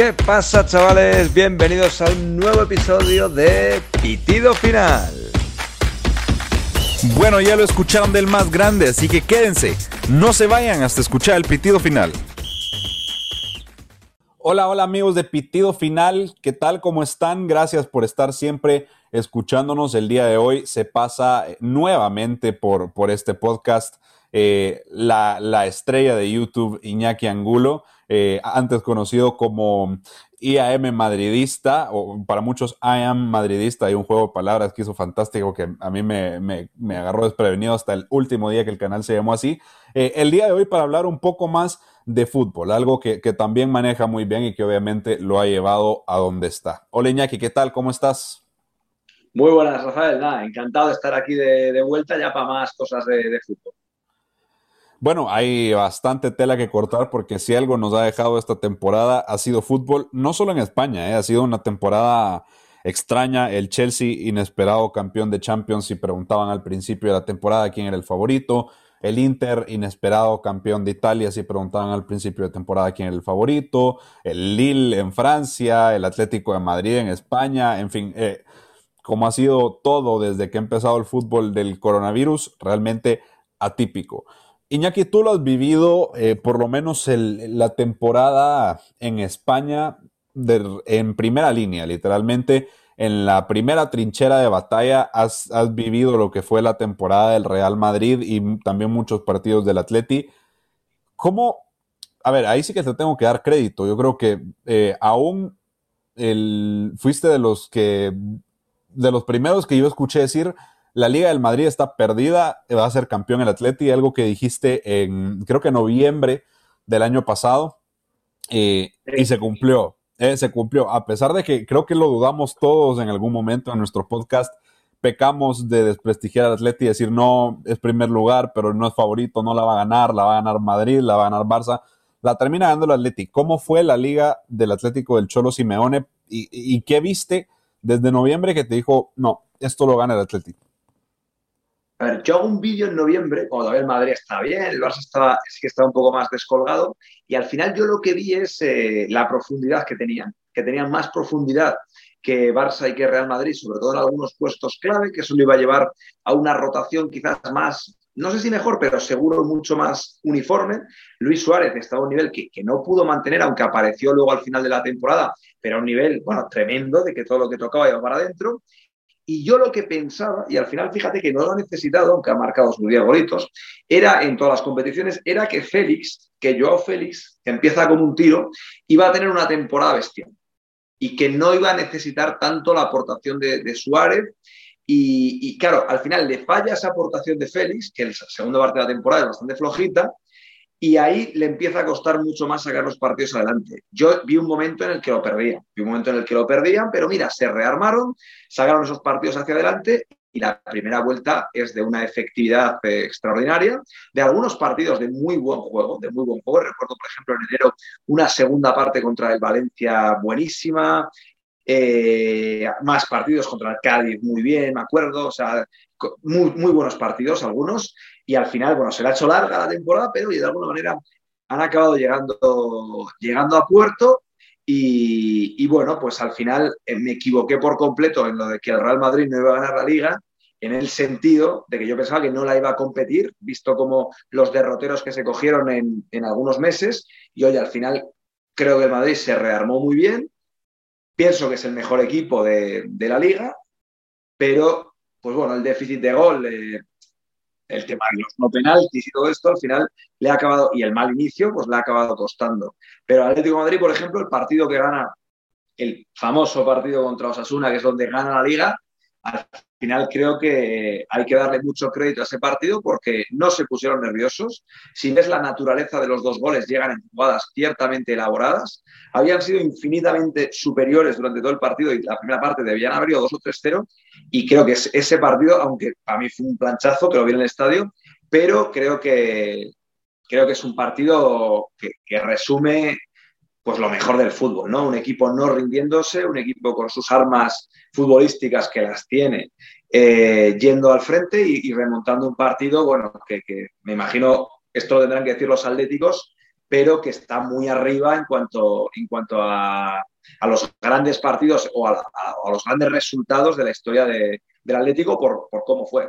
¿Qué pasa chavales? Bienvenidos a un nuevo episodio de Pitido Final. Bueno, ya lo escucharon del más grande, así que quédense. No se vayan hasta escuchar el pitido final. Hola, hola amigos de Pitido Final, ¿qué tal? ¿Cómo están? Gracias por estar siempre escuchándonos el día de hoy. Se pasa nuevamente por, por este podcast eh, la, la, estrella de YouTube, Iñaki Angulo, eh, antes conocido como IAM madridista, o para muchos IAM madridista, hay un juego de palabras que hizo fantástico que a mí me, me, agarró desprevenido hasta el último día que el canal se llamó así. Eh, el día de hoy para hablar un poco más de fútbol, algo que, que, también maneja muy bien y que obviamente lo ha llevado a donde está. Hola Iñaki, ¿qué tal? ¿Cómo estás? Muy buenas, Rafael. Nada, encantado de estar aquí de, vuelta ya para más cosas de fútbol. Bueno, hay bastante tela que cortar porque si algo nos ha dejado esta temporada ha sido fútbol, no solo en España, ¿eh? ha sido una temporada extraña. El Chelsea, inesperado campeón de Champions, y preguntaban al principio de la temporada quién era el favorito. El Inter, inesperado campeón de Italia, si preguntaban al principio de temporada quién era el favorito. El Lille en Francia, el Atlético de Madrid en España, en fin, eh, como ha sido todo desde que ha empezado el fútbol del coronavirus, realmente atípico. Iñaki, tú lo has vivido eh, por lo menos la temporada en España en primera línea, literalmente en la primera trinchera de batalla has, vivido lo que fue la temporada del Real Madrid y también muchos partidos del Atleti. ¿Cómo? A ver, ahí sí que te tengo que dar crédito. Yo creo que eh, aún fuiste de los que de los primeros que yo escuché decir la Liga del Madrid está perdida, va a ser campeón el Atleti, algo que dijiste en, creo que noviembre del año pasado, eh, y se cumplió, eh, se cumplió, a pesar de que creo que lo dudamos todos en algún momento en nuestro podcast, pecamos de desprestigiar al Atleti y decir, no, es primer lugar, pero no es favorito, no la va a ganar, la va a ganar Madrid, la va a ganar Barça, la termina ganando el Atleti. ¿Cómo fue la liga del Atlético del Cholo Simeone y, y qué viste desde noviembre que te dijo, no, esto lo gana el Atlético? A ver, yo hago un vídeo en noviembre, cuando todavía el Madrid estaba bien, el Barça estaba, sí que estaba un poco más descolgado, y al final yo lo que vi es eh, la profundidad que tenían, que tenían más profundidad que Barça y que Real Madrid, sobre todo en algunos puestos clave, que eso lo iba a llevar a una rotación quizás más, no sé si mejor, pero seguro mucho más uniforme. Luis Suárez estaba a un nivel que, que no pudo mantener, aunque apareció luego al final de la temporada, pero a un nivel, bueno, tremendo, de que todo lo que tocaba iba para adentro. Y yo lo que pensaba, y al final fíjate que no lo ha necesitado, aunque ha marcado sus 10 golitos, era en todas las competiciones, era que Félix, que Joao Félix, que empieza como un tiro, iba a tener una temporada bestial y que no iba a necesitar tanto la aportación de, Suárez. Y, y, claro, al final le falla esa aportación de Félix, que el segundo parte de la temporada es bastante flojita, y ahí le empieza a costar mucho más sacar los partidos adelante. Yo vi un momento en el que lo perdían, vi un momento en el que lo perdían, pero mira, se rearmaron, sacaron esos partidos hacia adelante y la primera vuelta es de una efectividad eh, extraordinaria, de algunos partidos de muy buen juego, de muy buen juego. Recuerdo, por ejemplo, en enero una segunda parte contra el Valencia buenísima, eh, más partidos contra el Cádiz muy bien, me acuerdo, o sea, muy, buenos partidos algunos, y al final, bueno, se le ha hecho larga la temporada, pero de alguna manera han acabado llegando, llegando a puerto y, bueno, pues al final eh, me equivoqué por completo en lo de que el Real Madrid no iba a ganar la liga, en el sentido de que yo pensaba que no la iba a competir, visto como los derroteros que se cogieron en, en algunos meses, y hoy al final creo que el Madrid se rearmó muy bien, pienso que es el mejor equipo de, de la liga, pero pues bueno, el déficit de gol eh, el tema de los no penaltis y todo esto, al final le ha acabado, y el mal inicio, pues le ha acabado costando. Pero Atlético Madrid, por ejemplo, el partido que gana, el famoso partido contra Osasuna, que es donde gana la liga, al final creo que hay que darle mucho crédito a ese partido porque no se pusieron nerviosos. Si ves la naturaleza de los dos goles, llegan en jugadas ciertamente elaboradas. Habían sido infinitamente superiores durante todo el partido y la primera parte debían haber ido 2 o 3-0. Y creo que ese partido, aunque a mí fue un planchazo, que lo vi en el estadio, pero creo que, creo que es un partido que resume pues lo mejor del fútbol, ¿no? Un equipo no rindiéndose, un equipo con sus armas futbolísticas que las tiene, eh, yendo al frente y, remontando un partido, bueno, que, me imagino, esto lo tendrán que decir los atléticos, pero que está muy arriba en cuanto, en cuanto a, a los grandes partidos o a, los grandes resultados de la historia de, del Atlético por, por cómo fue.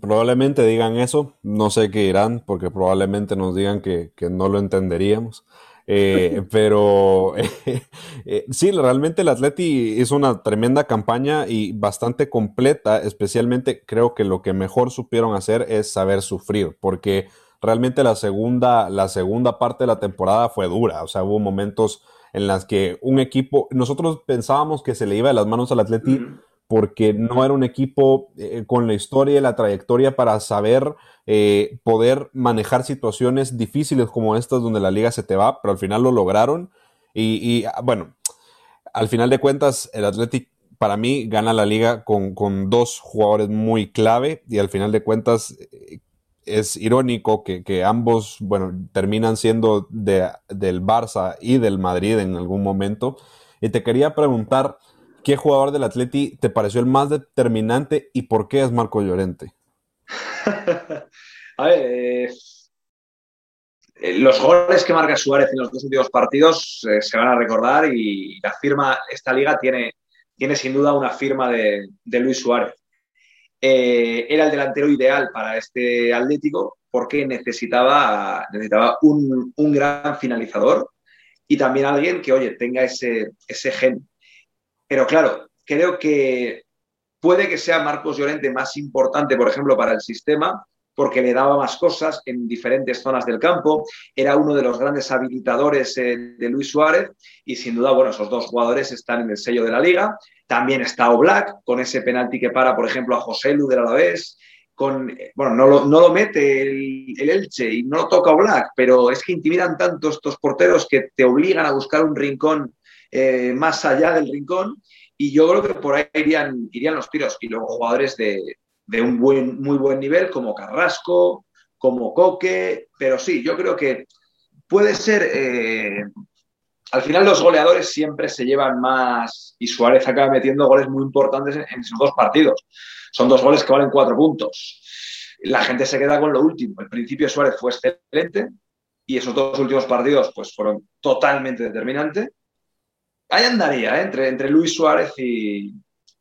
Probablemente digan eso, no sé qué dirán, porque probablemente nos digan que, que no lo entenderíamos. Eh, pero eh, sí, realmente el Atleti hizo una tremenda campaña y bastante completa, especialmente creo que lo que mejor supieron hacer es saber sufrir, porque realmente la segunda, la segunda parte de la temporada fue dura, o sea, hubo momentos en las que un equipo, nosotros pensábamos que se le iba de las manos al Atleti porque no era un equipo eh, con la historia y la trayectoria para saber eh, poder manejar situaciones difíciles como estas donde la liga se te va, pero al final lo lograron. Y, ah, bueno, al final de cuentas, el Athletic para mí gana la liga con, dos jugadores muy clave y al final de cuentas eh, es irónico que, ambos, bueno, terminan siendo de, del Barça y del Madrid en algún momento. Y te quería preguntar, ¿qué jugador del Atleti te pareció el más determinante y por qué es Marco Llorente? A ver, eh, los goles que marca Suárez en los dos últimos partidos eh, se van a recordar y la firma, esta liga tiene, tiene sin duda una firma de, Luis Suárez. Eh, era el delantero ideal para este Atlético porque necesitaba, necesitaba un, gran finalizador y también alguien que, oye, tenga ese, ese gen. Pero claro, creo que puede que sea Marcos Llorente más importante, por ejemplo, para el sistema, porque le daba más cosas en diferentes zonas del campo, era uno de los grandes habilitadores eh, de Luis Suárez y sin duda, bueno, esos dos jugadores están en el sello de la liga. También está Oblak con ese penalti que para, por ejemplo, a José Lu del Alavés, con, bueno, no lo, no lo mete el, Elche y no lo toca Oblak, pero es que intimidan tanto estos porteros que te obligan a buscar un rincón eh, más allá del rincón y yo creo que por ahí irían, irían los tiros y luego jugadores de, de un buen, muy buen nivel como Carrasco, como Coque, pero sí, yo creo que puede ser... Eh, al final los goleadores siempre se llevan más y Suárez acaba metiendo goles muy importantes en, esos dos partidos. Son dos goles que valen cuatro puntos. La gente se queda con lo último. El principio Suárez fue excelente y esos dos últimos partidos pues fueron totalmente determinantes. Ahí andaría, ¿eh? entre, entre Luis Suárez y,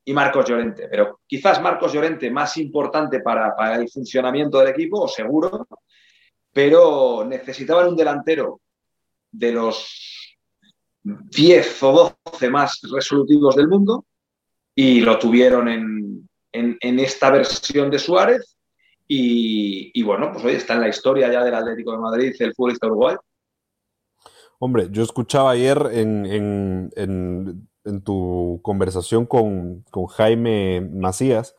y Marcos Llorente. Pero quizás Marcos Llorente más importante para, el funcionamiento del equipo, seguro, pero necesitaban un delantero de los 10 o 12 más resolutivos del mundo y lo tuvieron en, esta versión de Suárez. Y, bueno, pues hoy está en la historia ya del Atlético de Madrid, el futbolista uruguay. Hombre, yo escuchaba ayer en en tu conversación con, Jaime Macías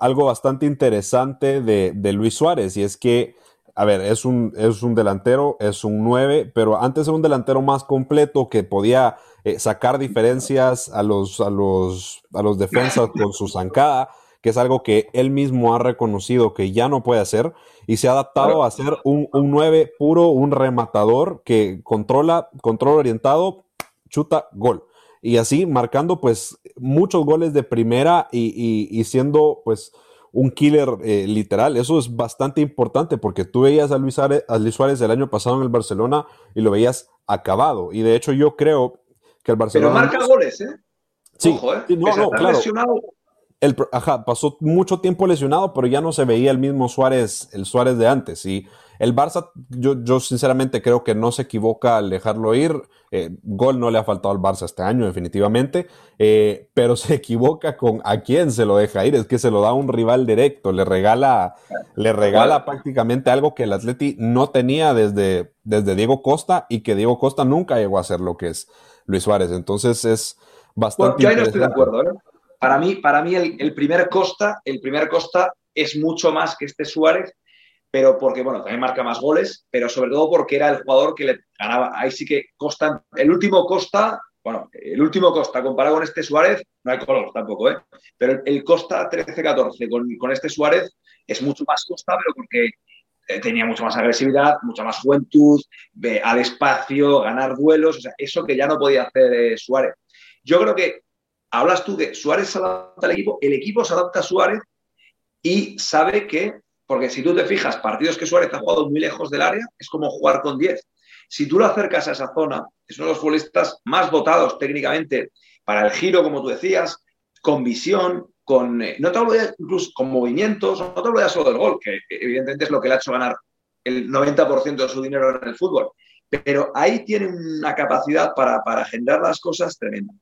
algo bastante interesante de, Luis Suárez, y es que, a ver, es un, es un delantero, es un 9, pero antes era un delantero más completo que podía eh, sacar diferencias a los, a, los, a los defensas con su zancada, que es algo que él mismo ha reconocido que ya no puede hacer, y se ha adaptado a ser un, un 9 puro, un rematador que controla, control orientado, chuta, gol y así marcando pues muchos goles de primera y, siendo pues un killer eh, literal. Eso es bastante importante porque tú veías a Luis, Suárez, el año pasado en el Barcelona y lo veías acabado. Y de hecho yo creo que el Barcelona... Pero marca goles, ¿eh? Sí, ¿eh? no, no, claro. El, ajá, pasó mucho tiempo lesionado, pero ya no se veía el mismo Suárez, el Suárez de antes. Y el Barça, yo, yo sinceramente creo que no se equivoca al dejarlo ir. Eh, gol no le ha faltado al Barça este año, definitivamente, eh, pero se equivoca con a quién se lo deja ir. Es que se lo da a un rival directo, le regala, le regala prácticamente algo que el Atleti no tenía desde, desde Diego Costa y que Diego Costa nunca llegó a ser lo que es Luis Suárez. Entonces es bastante. yo ahí no estoy de acuerdo. ¿eh? Para mí, para mí el, primer Costa, el primer Costa es mucho más que este Suárez pero porque, bueno, también marca más goles, pero sobre todo porque era el jugador que le ganaba. Ahí sí que Costa, el último Costa, bueno, el último Costa comparado con este Suárez, no hay color tampoco, ¿eh? Pero el Costa 13-14 con, con, este Suárez es mucho más Costa, pero porque eh, tenía mucha más agresividad, mucha más juventud, al espacio, ganar duelos, o sea, eso que ya no podía hacer eh, Suárez. Yo creo que hablas tú que Suárez se adapta al equipo, el equipo se adapta a Suárez y sabe que Porque si tú te fijas, partidos que Suárez ha jugado muy lejos del área, es como jugar con 10. Si tú lo acercas a esa zona, es uno de los futbolistas más votados técnicamente para el giro, como tú decías, con visión, con, eh, no te hablo ya incluso con movimientos, no te hablo ya solo del gol, que evidentemente es lo que le ha hecho ganar el 90% de su dinero en el fútbol, pero ahí tiene una capacidad para, para generar las cosas tremenda.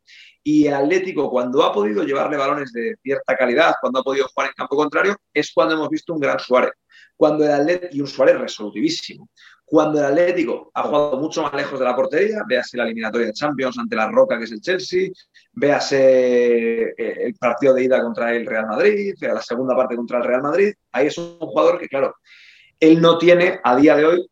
Y el Atlético, cuando ha podido llevarle balones de cierta calidad, cuando ha podido jugar en campo contrario, es cuando hemos visto un gran Suárez. Cuando el Atlético, y un Suárez resolutivísimo. Cuando el Atlético ha jugado mucho más lejos de la portería, véase la eliminatoria de Champions ante la Roca, que es el Chelsea, véase eh, el partido de ida contra el Real Madrid, la segunda parte contra el Real Madrid, ahí es un jugador que, claro, él no tiene a día de hoy,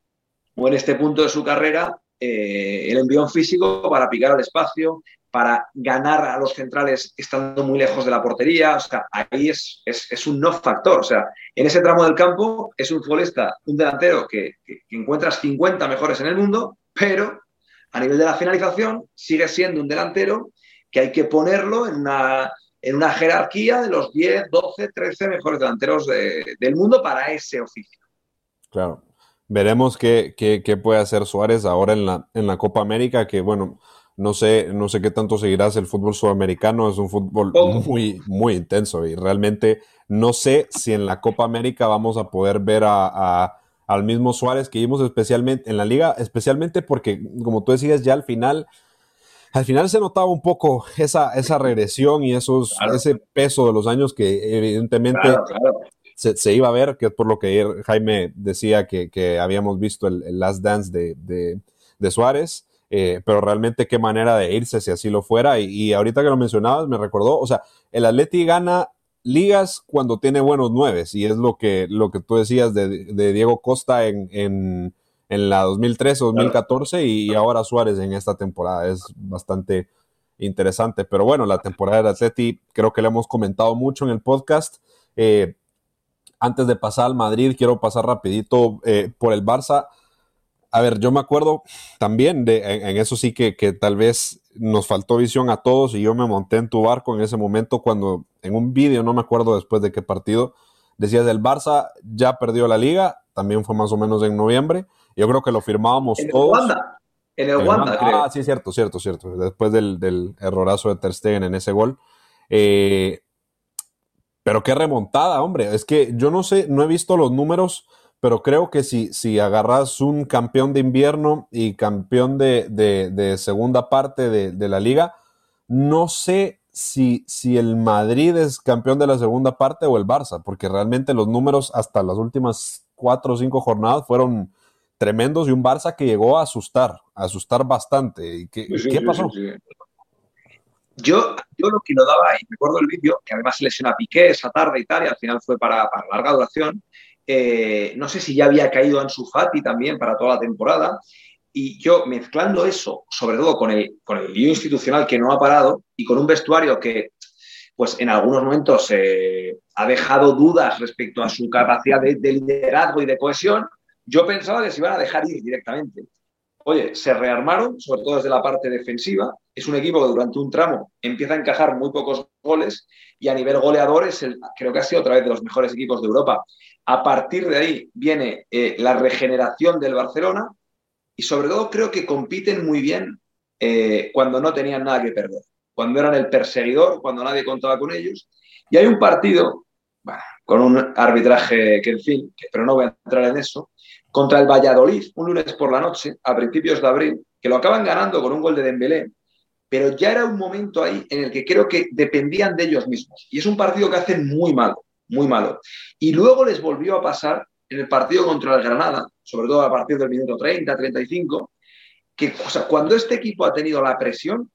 o en este punto de su carrera, eh, el envión físico para picar al espacio, para ganar a los centrales estando muy lejos de la portería. O sea, ahí es, es, un no factor. O sea, en ese tramo del campo es un futbolista, un delantero que, que, encuentras 50 mejores en el mundo, pero a nivel de la finalización sigue siendo un delantero que hay que ponerlo en una, en una jerarquía de los 10, 12, 13 mejores delanteros del mundo para ese oficio. Claro. Veremos qué, qué, qué, puede hacer Suárez ahora en la, en la Copa América, que bueno, no sé, no sé qué tanto seguirás el fútbol sudamericano, es un fútbol oh. muy, muy intenso y realmente no sé si en la Copa América vamos a poder ver a, al mismo Suárez que vimos especialmente en la liga, especialmente porque, como tú decías, ya al final, al final se notaba un poco esa, esa regresión y esos, ese peso de los años que evidentemente Se, iba a ver, que es por lo que Jaime decía que, habíamos visto el, Last Dance de, de Suárez. Eh, pero realmente qué manera de irse si así lo fuera. Y, ahorita que lo mencionabas, me recordó, o sea, el Atleti gana ligas cuando tiene buenos nueves, y es lo que, lo que tú decías de, Diego Costa en, en, en la 2013-2014 y, ahora Suárez en esta temporada. Es bastante interesante. Pero bueno, la temporada del Atleti creo que le hemos comentado mucho en el podcast. Eh, antes de pasar al Madrid, quiero pasar rapidito eh, por el Barça a ver, yo me acuerdo también de, en, eso sí que, que, tal vez nos faltó visión a todos y yo me monté en tu barco en ese momento cuando en un vídeo, no me acuerdo después de qué partido, decías el Barça ya perdió la liga, también fue más o menos en noviembre, yo creo que lo firmábamos todos. En el Wanda, creo. Ah, sí, cierto, cierto, cierto. Después del, del errorazo de Ter Stegen en ese gol. Eh, pero qué remontada, hombre. Es que yo no sé, no he visto los números pero creo que si, si agarras un campeón de invierno y campeón de, segunda parte de, la liga, no sé si, si el Madrid es campeón de la segunda parte o el Barça, porque realmente los números hasta las últimas cuatro o cinco jornadas fueron tremendos y un Barça que llegó a asustar, a asustar bastante. ¿Qué, ¿qué pasó? yo, yo lo que lo daba, y recuerdo el vídeo, que además se lesiona a Piqué esa tarde y tal, y al final fue para, para larga duración, no sé si ya había caído en su Fati también para toda la temporada. Y yo mezclando eso, sobre todo con el, con el lío institucional que no ha parado y con un vestuario que, pues en algunos momentos eh, ha dejado dudas respecto a su capacidad de, liderazgo y de cohesión, yo pensaba que se iban a dejar ir directamente. Oye, se rearmaron, sobre todo desde la parte defensiva. Es un equipo que durante un tramo empieza a encajar muy pocos goles y a nivel goleador creo que ha sido otra vez de los mejores equipos de Europa. A partir de ahí viene eh, la regeneración del Barcelona y sobre todo creo que compiten muy bien eh, cuando no tenían nada que perder, cuando eran el perseguidor, cuando nadie contaba con ellos. Y hay un partido, con un arbitraje que, en fin, pero no voy a entrar en eso, contra el Valladolid, un lunes por la noche, a principios de abril, que lo acaban ganando con un gol de Dembélé, pero ya era un momento ahí en el que creo que dependían de ellos mismos. Y es un partido que hacen muy malo muy malo. Y luego les volvió a pasar en el partido contra el Granada, sobre todo a partir del minuto 30, 35, que cuando este equipo ha tenido la presión,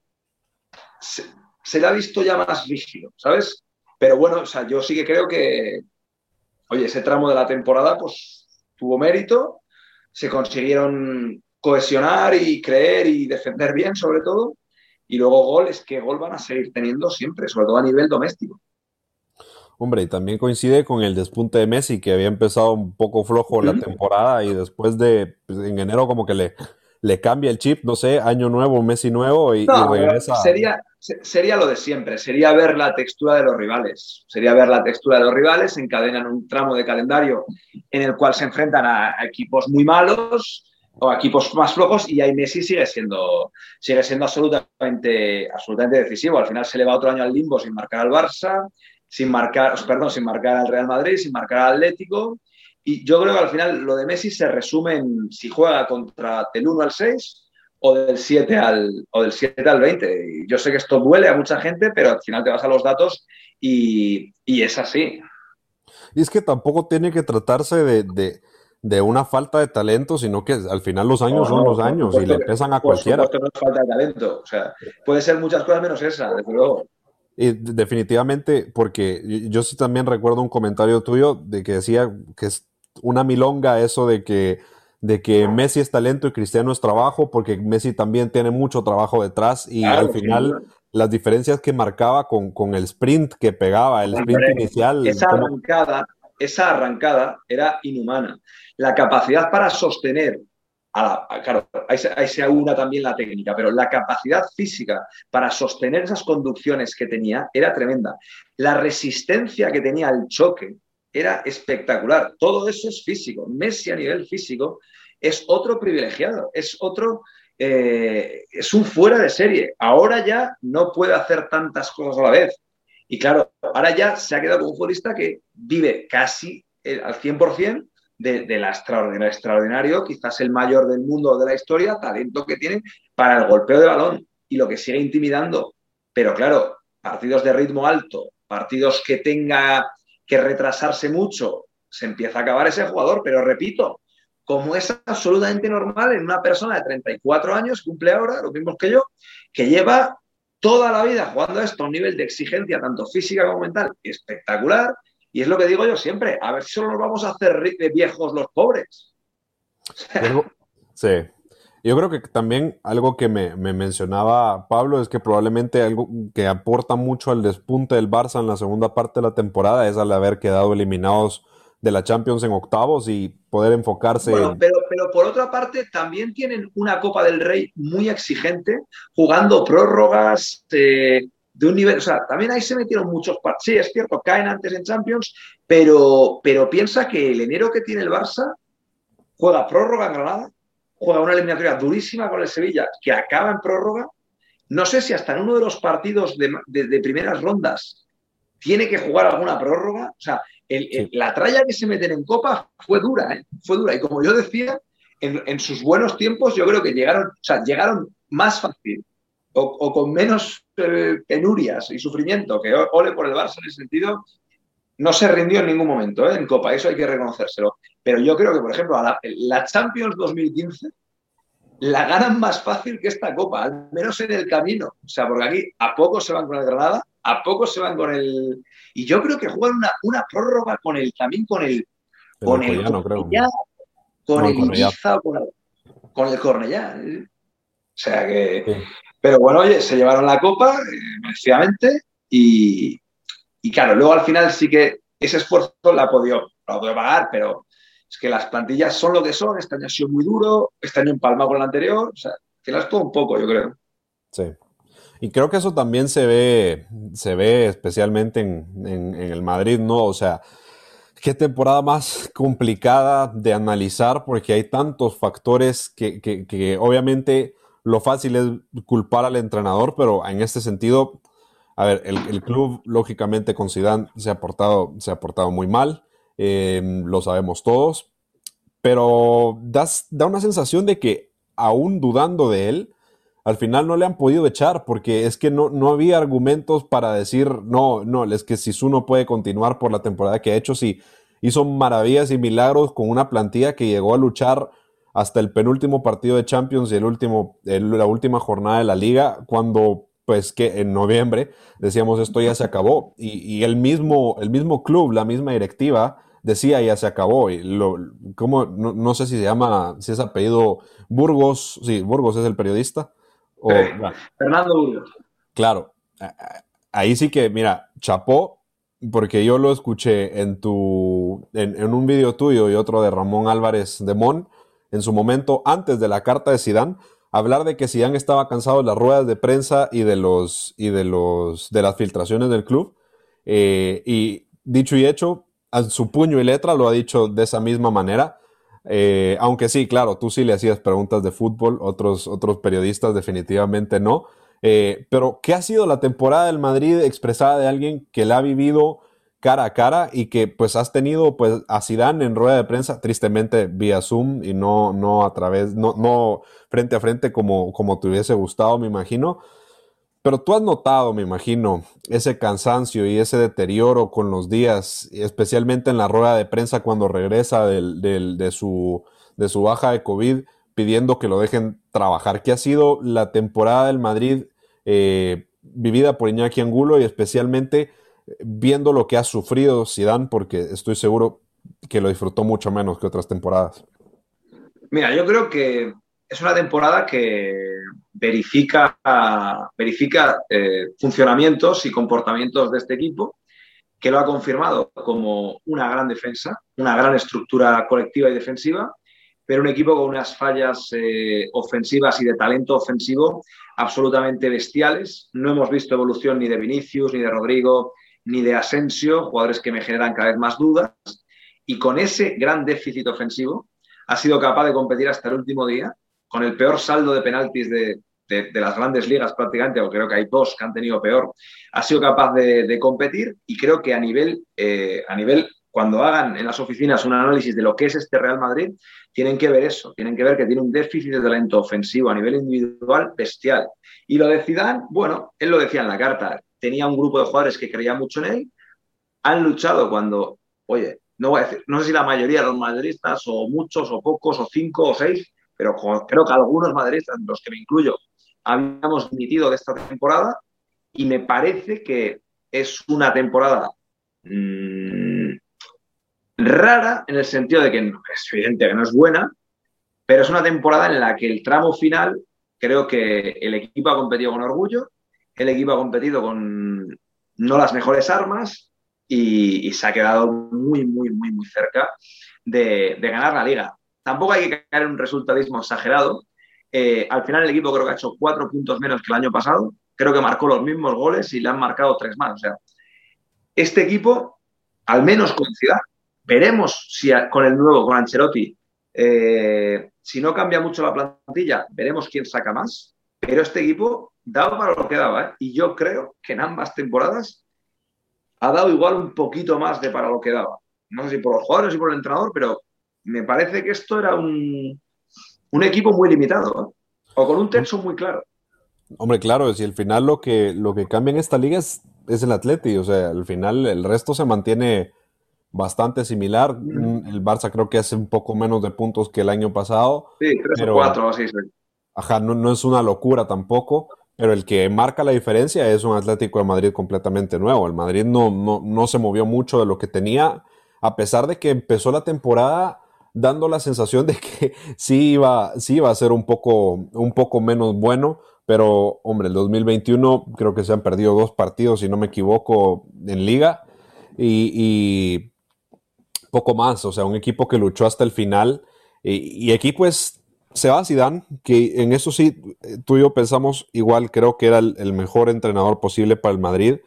se, le ha visto ya más rígido, ¿sabes? Pero bueno, o sea, yo sí que creo que, oye, ese tramo de la temporada, pues tuvo mérito, se consiguieron cohesionar y creer y defender bien, sobre todo, y luego goles, que gol van a seguir teniendo siempre, sobre todo a nivel doméstico. Hombre, y también coincide con el despunte de Messi, que había empezado un poco flojo la temporada y después de, pues, en enero como que le, le cambia el chip, no sé, año nuevo, Messi nuevo y, regresa. Sería, sería lo de siempre, sería ver la textura de los rivales, sería ver la textura de los rivales, encadenan un tramo de calendario en el cual se enfrentan a, equipos muy malos o a equipos más flojos y ahí Messi sigue siendo, sigue siendo absolutamente, absolutamente decisivo. Al final se le va otro año al limbo sin marcar al Barça, sin marcar, perdón, sin marcar al Real Madrid, sin marcar al Atlético y yo creo que al final lo de Messi se resume en si juega contra del 1 al 6 o del 7 al, o del 7 al 20. Y yo sé que esto duele a mucha gente, pero al final te vas a los datos y, es así. Y es que tampoco tiene que tratarse de, una falta de talento, sino que al final los años son los años y le pesan a cualquiera. no es falta de talento. O sea, puede ser muchas cosas menos esa, desde luego. Y definitivamente, porque yo sí también recuerdo un comentario tuyo de que decía que es una milonga eso de que, de que Messi es talento y Cristiano es trabajo, porque Messi también tiene mucho trabajo detrás y al final las diferencias que marcaba con, con, el sprint que pegaba, el sprint inicial. Esa arrancada, esa arrancada era inhumana. La capacidad para sostener claro, ahí se, ahí se aúna también la técnica, pero la capacidad física para sostener esas conducciones que tenía era tremenda. La resistencia que tenía al choque era espectacular. Todo eso es físico. Messi a nivel físico es otro privilegiado, es otro, eh, es un fuera de serie. Ahora ya no puede hacer tantas cosas a la vez. Y claro, ahora ya se ha quedado como un futbolista que vive casi eh, al 100% de, la extraordinario, extraordinario, quizás el mayor del mundo de la historia, talento que tiene para el golpeo de balón y lo que sigue intimidando. Pero claro, partidos de ritmo alto, partidos que tenga que retrasarse mucho, se empieza a acabar ese jugador. Pero repito, como es absolutamente normal en una persona de 34 años, cumple ahora, lo mismo que yo, que lleva toda la vida jugando esto a un nivel de exigencia, tanto física como mental, espectacular. Y es lo que digo yo siempre, a ver si solo nos vamos a hacer viejos los pobres. Sí, yo creo que también algo que me, mencionaba Pablo es que probablemente algo que aporta mucho al despunte del Barça en la segunda parte de la temporada es al haber quedado eliminados de la Champions en octavos y poder enfocarse. Bueno, pero, pero por otra parte también tienen una Copa del Rey muy exigente, jugando prórrogas eh, de un nivel, o sea, también ahí se metieron muchos partidos. Sí, es cierto, caen antes en Champions, pero, pero piensa que el enero que tiene el Barça juega prórroga en Granada, juega una eliminatoria durísima con el Sevilla que acaba en prórroga. No sé si hasta en uno de los partidos de, primeras rondas tiene que jugar alguna prórroga. O sea, la tralla que se meten en Copa fue dura, ¿eh? fue dura. Y como yo decía, en, sus buenos tiempos yo creo que llegaron, o sea, llegaron más fácil o, con menos eh, penurias y sufrimiento que Ole por el Barça en ese sentido. No se rindió en ningún momento ¿eh? en Copa, eso hay que reconocérselo. Pero yo creo que, por ejemplo, la, Champions 2015 la ganan más fácil que esta Copa, al menos en el camino. O sea, porque aquí a poco se van con el Granada, a poco se van con el. Y yo creo que juegan una, una prórroga con el también con el. Con el, Cornellá, con el Ibiza, con, con, el Cornellá. O sea que. Pero bueno, oye, se llevaron la copa, eh, y, y claro, luego al final sí que ese esfuerzo la ha pagar, pero es que las plantillas son lo que son, este año ha sido muy duro, este año empalmado con el anterior, o sea, que las todo un poco, yo creo. Sí. Y creo que eso también se ve, se ve especialmente en, el Madrid, ¿no? O sea, qué temporada más complicada de analizar porque hay tantos factores que, que, obviamente lo fácil es culpar al entrenador, pero en este sentido, a ver, el, club lógicamente con Zidane se ha portado, se ha portado muy mal. Em, lo sabemos todos, pero das, da una sensación de que aún dudando de él, al final no le han podido echar porque es que no, no había argumentos para decir, no, no, es que si no puede continuar por la temporada que ha hecho, si hizo maravillas y milagros con una plantilla que llegó a luchar hasta el penúltimo partido de Champions y el último, la última jornada de la liga, cuando pues que en noviembre decíamos esto ya se acabó y, el, mismo, el mismo club, la misma directiva decía ya se acabó. Y lo, ¿cómo? No, sé si se llama, si es apellido Burgos, sí, Burgos es el periodista. O, Fernando Burgos. Claro, ahí sí que, mira, chapó, porque yo lo escuché en tu, en, un video tuyo y otro de Ramón Álvarez de Mon, en su momento, antes de la carta de Sidán, hablar de que Sidán estaba cansado de las ruedas de prensa y de los y de los de las filtraciones del club. Eh, y dicho y hecho, a su puño y letra lo ha dicho de esa misma manera. Eh, aunque sí, claro, tú sí le hacías preguntas de fútbol, otros, otros periodistas definitivamente no. Eh, pero, ¿qué ha sido la temporada del Madrid expresada de alguien que la ha vivido cara a cara y que pues has tenido pues a Zidane en rueda de prensa, tristemente vía Zoom y no, no a través, no, no frente a frente como, como te hubiese gustado, me imagino. Pero tú has notado, me imagino, ese cansancio y ese deterioro con los días, especialmente en la rueda de prensa cuando regresa de, su, de su baja de COVID, pidiendo que lo dejen trabajar. ¿Qué ha sido la temporada del Madrid eh, vivida por Iñaki Angulo y especialmente viendo lo que ha sufrido Zidane, porque estoy seguro que lo disfrutó mucho menos que otras temporadas? Mira, yo creo que es una temporada que verifica, verifica eh, funcionamientos y comportamientos de este equipo, que lo ha confirmado como una gran defensa, una gran estructura colectiva y defensiva, pero un equipo con unas fallas eh, ofensivas y de talento ofensivo absolutamente bestiales. No hemos visto evolución ni de Vinicius, ni de Rodrigo, ni de Asensio, jugadores que me generan cada vez más dudas. Y con ese gran déficit ofensivo ha sido capaz de competir hasta el último día, con el peor saldo de penaltis de, las grandes ligas prácticamente, o creo que hay dos que han tenido peor, ha sido capaz de, competir y creo que a nivel, eh, a nivel, cuando hagan en las oficinas un análisis de lo que es este Real Madrid, tienen que ver eso, tienen que ver que tiene un déficit de talento ofensivo a nivel individual bestial. Y lo de bueno, él lo decía en la carta, tenía un grupo de jugadores que creía mucho en él, han luchado cuando, oye, no voy a decir, no sé si la mayoría de los madridistas, o muchos, o pocos, o cinco, o seis, pero creo que algunos madridistas, los que me incluyo, habíamos dimitido de esta temporada y me parece que es una temporada mmm, rara en el sentido de que es evidente que no es buena, pero es una temporada en la que el tramo final creo que el equipo ha competido con orgullo, el equipo ha competido con no las mejores armas y, se ha quedado muy, muy, muy, muy cerca de, ganar la liga. Tampoco hay que caer en un resultadismo exagerado. Eh, al final el equipo creo que ha hecho cuatro puntos menos que el año pasado. Creo que marcó los mismos goles y le han marcado tres más. O sea, este equipo, al menos con Ciudad, veremos si con el nuevo, con Ancelotti, eh, si no cambia mucho la plantilla, veremos quién saca más. Pero este equipo daba para lo que daba. ¿eh? Y yo creo que en ambas temporadas ha dado igual un poquito más de para lo que daba. No sé si por los jugadores y por el entrenador, pero me parece que esto era un, un equipo muy limitado. ¿eh? O con un texto muy claro. Hombre, claro, si al final lo que, lo que cambia en esta liga es, es el Atleti, o sea, al final el resto se mantiene bastante similar. Mm, el Barça creo que hace un poco menos de puntos que el año pasado. Sí, tres o cuatro, así. Ajá, no, no, es una locura tampoco. Pero el que marca la diferencia es un Atlético de Madrid completamente nuevo. El Madrid no, no, se movió mucho de lo que tenía, a pesar de que empezó la temporada dando la sensación de que sí iba, sí iba a ser un poco, un poco menos bueno. Pero, hombre, el 2021 creo que se han perdido dos partidos, si no me equivoco, en liga. Y, poco más. O sea, un equipo que luchó hasta el final. Y, y equipo es se va Zidane, que en eso sí, tú y yo pensamos igual, creo que era el, mejor entrenador posible para el Madrid,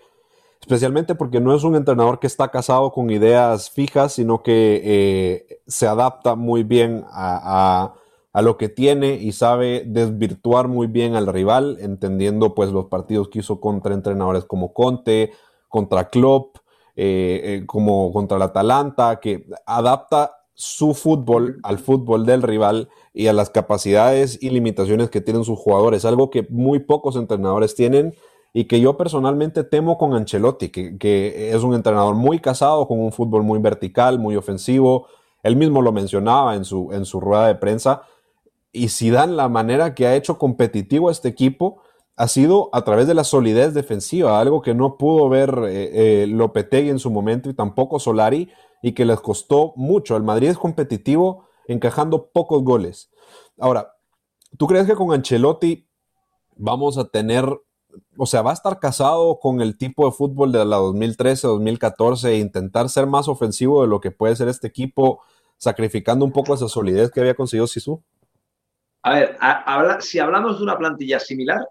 especialmente porque no es un entrenador que está casado con ideas fijas, sino que eh, se adapta muy bien a, lo que tiene y sabe desvirtuar muy bien al rival, entendiendo pues los partidos que hizo contra entrenadores como Conte, contra Klopp, eh, eh, como contra el Atalanta, que adapta su fútbol al fútbol del rival y a las capacidades y limitaciones que tienen sus jugadores, algo que muy pocos entrenadores tienen y que yo personalmente temo con Ancelotti, que, es un entrenador muy casado con un fútbol muy vertical, muy ofensivo. Él mismo lo mencionaba en su, en su rueda de prensa. Y si dan la manera que ha hecho competitivo a este equipo ha sido a través de la solidez defensiva, algo que no pudo ver eh, eh, Lopetegui en su momento y tampoco Solari, y que les costó mucho. El Madrid es competitivo encajando pocos goles. Ahora, ¿tú crees que con Ancelotti vamos a tener, o sea, va a estar casado con el tipo de fútbol de la 2013-2014 e intentar ser más ofensivo de lo que puede ser este equipo sacrificando un poco esa solidez que había conseguido Sisu? A ver, si hablamos de una plantilla similar,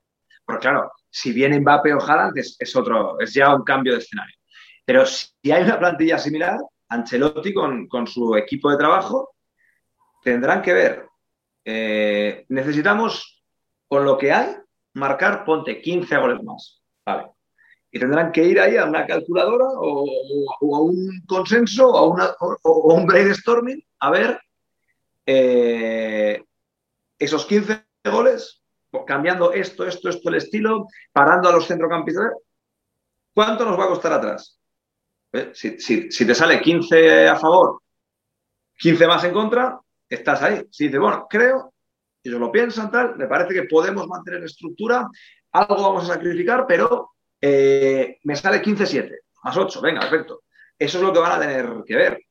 porque claro, si viene Mbappé o Haaland es, otro, es ya un cambio de escenario. Pero si hay una plantilla similar, Ancelotti con, su equipo de trabajo tendrán que ver. Eh, necesitamos, con lo que hay, marcar, ponte 15 goles más. Vale. Y tendrán que ir ahí a una calculadora o, a un consenso o a, una, o, un brainstorming a ver eh, esos 15 goles, cambiando esto, esto, esto, el estilo, parando a los centrocampistas. ¿Cuánto nos va a costar atrás? ¿Eh? Si, te sale 15 a favor, 15 más en contra, estás ahí. Si dices, bueno, creo, ellos lo piensan, tal, me parece que podemos mantener estructura, algo vamos a sacrificar, pero eh, me sale 15-7, más 8, venga, perfecto. Eso es lo que van a tener que ver,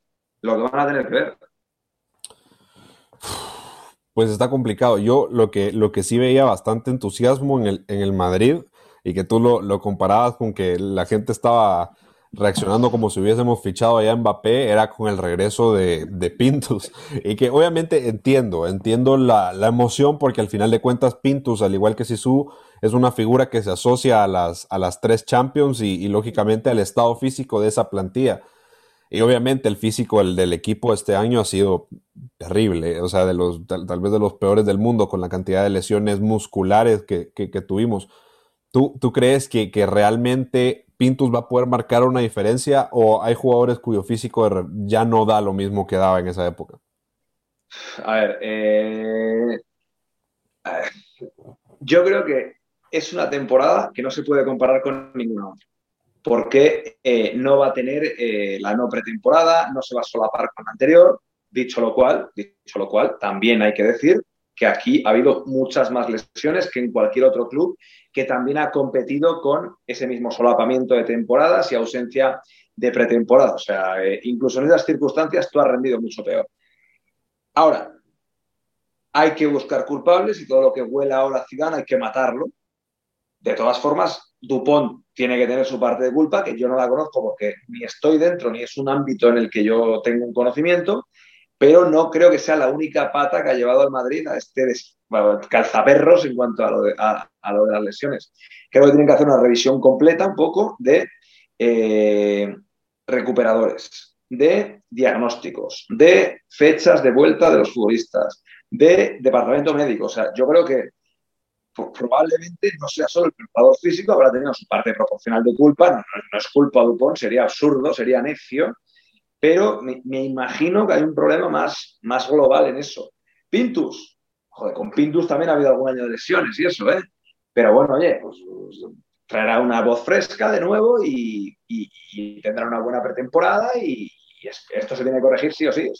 lo que van a tener que ver. Pues está complicado. Yo lo que, lo que sí veía bastante entusiasmo en el, en el Madrid y que tú lo, lo comparabas con que la gente estaba reaccionando como si hubiésemos fichado allá Mbappé era con el regreso de, de Pintus. Y que obviamente entiendo, entiendo la, la, emoción porque al final de cuentas Pintus, al igual que Sisu, es una figura que se asocia a las, a las tres Champions y, y lógicamente al estado físico de esa plantilla. Y obviamente el físico el del equipo este año ha sido terrible, o sea, de los, tal, vez de los peores del mundo con la cantidad de lesiones musculares que, que, tuvimos. ¿Tú, ¿Tú, crees que, realmente Pintus va a poder marcar una diferencia o hay jugadores cuyo físico ya no da lo mismo que daba en esa época? A ver, eh, a ver, yo creo que es una temporada que no se puede comparar con ninguna otra porque eh, no va a tener eh, la no pretemporada, no se va a solapar con la anterior. Dicho lo cual, dicho lo cual, también hay que decir que aquí ha habido muchas más lesiones que en cualquier otro club que también ha competido con ese mismo solapamiento de temporadas y ausencia de pretemporada. O sea, eh, incluso en esas circunstancias tú has rendido mucho peor. Ahora, hay que buscar culpables y todo lo que huela ahora a Zidane hay que matarlo. De todas formas, Dupont tiene que tener su parte de culpa, que yo no la conozco porque ni estoy dentro, ni es un ámbito en el que yo tengo un conocimiento, pero no creo que sea la única pata que ha llevado al Madrid a este calzaperros en cuanto a lo, de, las lesiones. Creo que tienen que hacer una revisión completa un poco de eh, recuperadores, de diagnósticos, de fechas de vuelta de los futbolistas, de departamento médico. O sea, yo creo que probablemente no sea solo el preparador físico, habrá tenido su parte proporcional de culpa, no, es culpa de Dupont, sería absurdo, sería necio, pero me, imagino que hay un problema más, más global en eso. Pintus, joder, con Pintus también ha habido algún año de lesiones y eso, ¿eh? Pero bueno, oye, pues, pues traerá una voz fresca de nuevo y, tendrá una buena pretemporada y, esto se tiene que corregir sí o sí.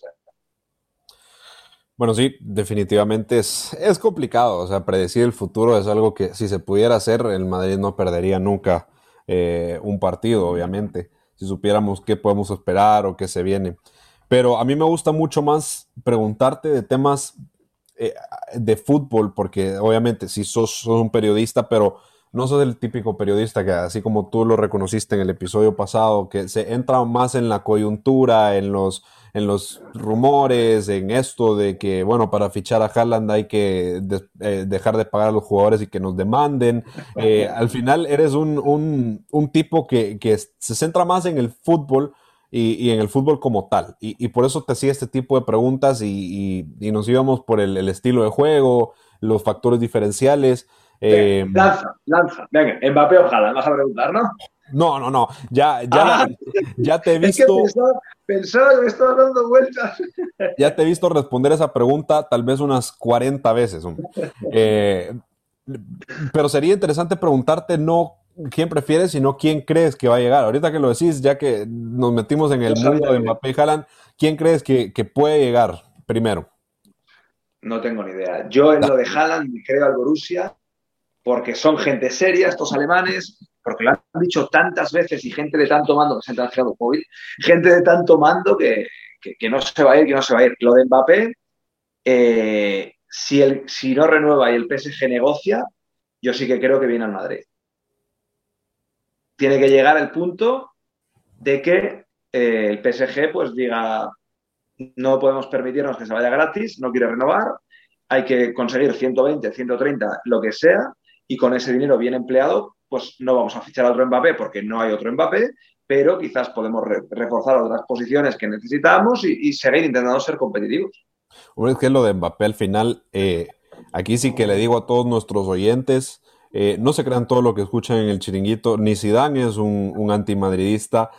Bueno, sí, definitivamente es, es complicado. O sea, predecir el futuro es algo que si se pudiera hacer, el Madrid no perdería nunca eh, un partido, obviamente, si supiéramos qué podemos esperar o qué se viene. Pero a mí me gusta mucho más preguntarte de temas eh, de fútbol, porque obviamente si sos, sos, un periodista, pero no sos el típico periodista que así como tú lo reconociste en el episodio pasado, que se entra más en la coyuntura, en los en los rumores, en esto de que, bueno, para fichar a Haaland hay que eh, dejar de pagar a los jugadores y que nos demanden. Eh, al final eres un, un, tipo que, que, se centra más en el fútbol y, en el fútbol como tal. Y, por eso te hacía este tipo de preguntas y, nos íbamos por el, estilo de juego, los factores diferenciales. Eh, lanza, lanza. Venga, Mbappé o Haaland, vas a preguntar, ¿no? No, no, no. Ya, ya, ah. ya te he visto. pensaba, que me estaba dando vueltas. Ya te he visto responder esa pregunta tal vez unas 40 veces. Eh, pero sería interesante preguntarte no quién prefieres, sino quién crees que va a llegar. Ahorita que lo decís, ya que nos metimos en el mundo de Mbappé y Haaland, ¿quién crees que, que, puede llegar primero? No tengo ni idea. Yo en lo de Haaland creo al Borussia porque son gente seria, estos alemanes, porque lo han dicho tantas veces y gente de tanto mando, que se ha COVID, gente de tanto mando que, no se va a ir, que no se va a ir. Lo de Mbappé, eh, si, el, si no renueva y el PSG negocia, yo sí que creo que viene al Madrid. Tiene que llegar el punto de que eh, el PSG pues diga, no podemos permitirnos que se vaya gratis, no quiere renovar, hay que conseguir 120, 130, lo que sea, y con ese dinero bien empleado, pues no vamos a fichar a otro Mbappé porque no hay otro Mbappé, pero quizás podemos reforzar otras posiciones que necesitamos y, seguir intentando ser competitivos. Una es que lo de Mbappé al final, eh, aquí sí que le digo a todos nuestros oyentes, eh, no se crean todo lo que escuchan en el chiringuito, ni Zidane es un, un antimadridista,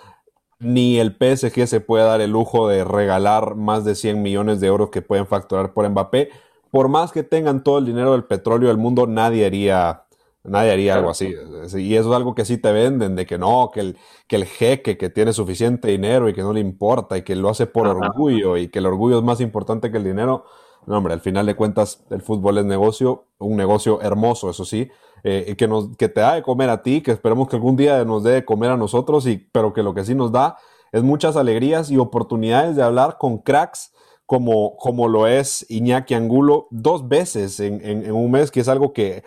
ni el PSG se puede dar el lujo de regalar más de 100 millones de euros que pueden facturar por Mbappé. Por más que tengan todo el dinero del petróleo del mundo, nadie haría, nadie haría algo así. Y eso es algo que sí te venden, de que no, que el, que el jeque que tiene suficiente dinero y que no le importa y que lo hace por orgullo y que el orgullo es más importante que el dinero. No, hombre, al final de cuentas el fútbol es negocio, un negocio hermoso, eso sí, eh, que, nos, que te da de comer a ti, que esperemos que algún día nos dé de comer a nosotros, y, pero que lo que sí nos da es muchas alegrías y oportunidades de hablar con cracks como, como lo es Iñaki Angulo dos veces en, en un mes, que es algo que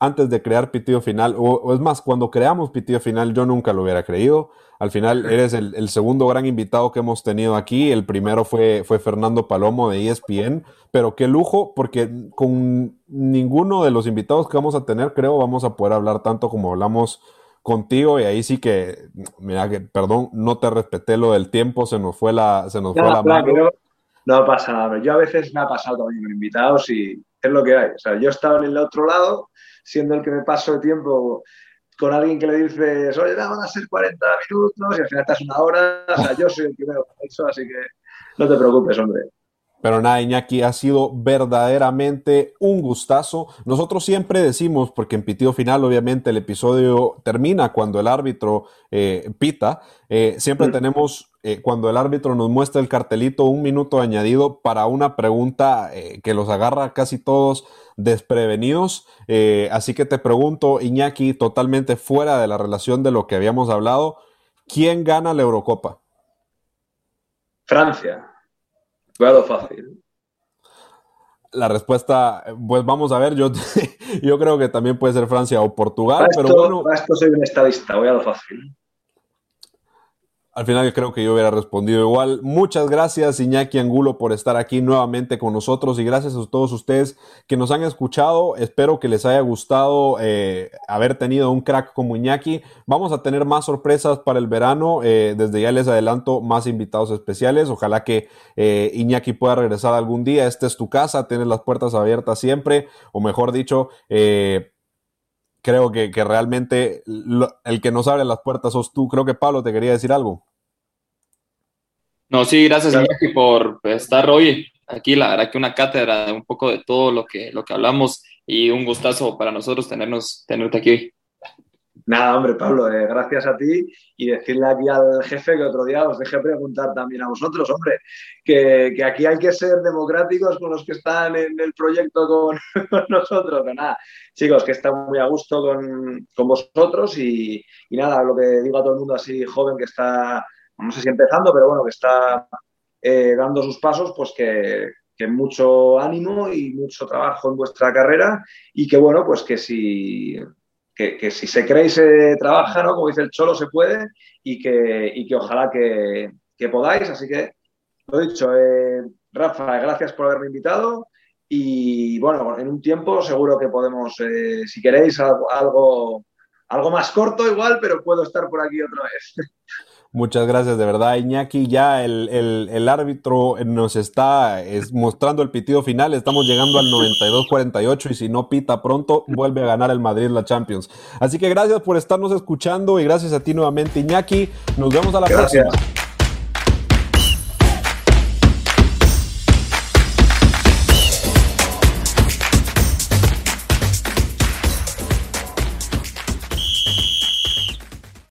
antes de crear Pitido Final, o, es más, cuando creamos Pitido Final yo nunca lo hubiera creído. Al final eres el, segundo gran invitado que hemos tenido aquí. El primero fue, fue Fernando Palomo de ESPN, pero qué lujo, porque con ninguno de los invitados que vamos a tener, creo, vamos a poder hablar tanto como hablamos contigo y ahí sí que, mira, que perdón, no te respeté lo del tiempo, se nos fue la, se nos fue la mano. No, pasa nada, yo a veces me ha pasado también con invitados y es lo que hay. O sea, yo estaba en el otro lado siendo el que me paso de tiempo con alguien que le dices, oye, van a ser 40 minutos y al final estás una hora. O sea, yo soy el primero eso, así que no te preocupes, hombre. Pero nada, Iñaki, ha sido verdaderamente un gustazo. Nosotros siempre decimos, porque en pitido final, obviamente, el episodio termina cuando el árbitro eh, pita. Eh, siempre mm. tenemos, eh, cuando el árbitro nos muestra el cartelito, un minuto añadido para una pregunta que los agarra casi todos desprevenidos. así que te pregunto, Iñaki, totalmente fuera de la relación de lo que habíamos hablado, ¿quién gana la Eurocopa? Francia. Jugado fácil. La respuesta, pues vamos a ver, yo, yo creo que también puede ser Francia o Portugal, pero bueno. esto soy un estadista, voy a lo fácil. Al final creo que yo hubiera respondido igual. Muchas gracias Iñaki Angulo por estar aquí nuevamente con nosotros y gracias a todos ustedes que nos han escuchado. Espero que les haya gustado eh, haber tenido un crack como Iñaki. Vamos a tener más sorpresas para el verano. Eh, desde ya les adelanto más invitados especiales. Ojalá que eh, Iñaki pueda regresar algún día. Esta es tu casa, tienes las puertas abiertas siempre. O mejor dicho, creo que, realmente el que nos abre las puertas sos tú. Creo que Pablo te quería decir algo. No, sí, gracias Iñaki por estar hoy aquí. La verdad que una cátedra de un poco de todo lo que, lo que hablamos y un gustazo para nosotros tenernos, tenerte aquí hoy. Nada, hombre, Pablo, eh, gracias a ti y decirle aquí al jefe que otro día os deje preguntar también a vosotros, hombre, que, aquí hay que ser democráticos con los que están en el proyecto con, nosotros. Pero nada, chicos, que están muy a gusto con, vosotros y, nada, lo que digo a todo el mundo así joven que está, no sé si empezando, pero bueno, que está eh, dando sus pasos, pues que, mucho ánimo y mucho trabajo en vuestra carrera y que bueno, pues que si que, si se cree se trabaja, ¿no? Como dice el Cholo, se puede y que, y que ojalá que, podáis. Así que, lo dicho, eh, Rafa, gracias por haberme invitado y bueno, en un tiempo seguro que podemos, eh, si queréis, algo, algo más corto igual, pero puedo estar por aquí otra vez. Muchas gracias, de verdad, Iñaki. Ya el, árbitro nos está mostrando el pitido final. Estamos llegando al 92-48 y si no pita pronto, vuelve a ganar el Madrid la Champions. Así que gracias por estarnos escuchando y gracias a ti nuevamente, Iñaki. Nos vemos a la próxima.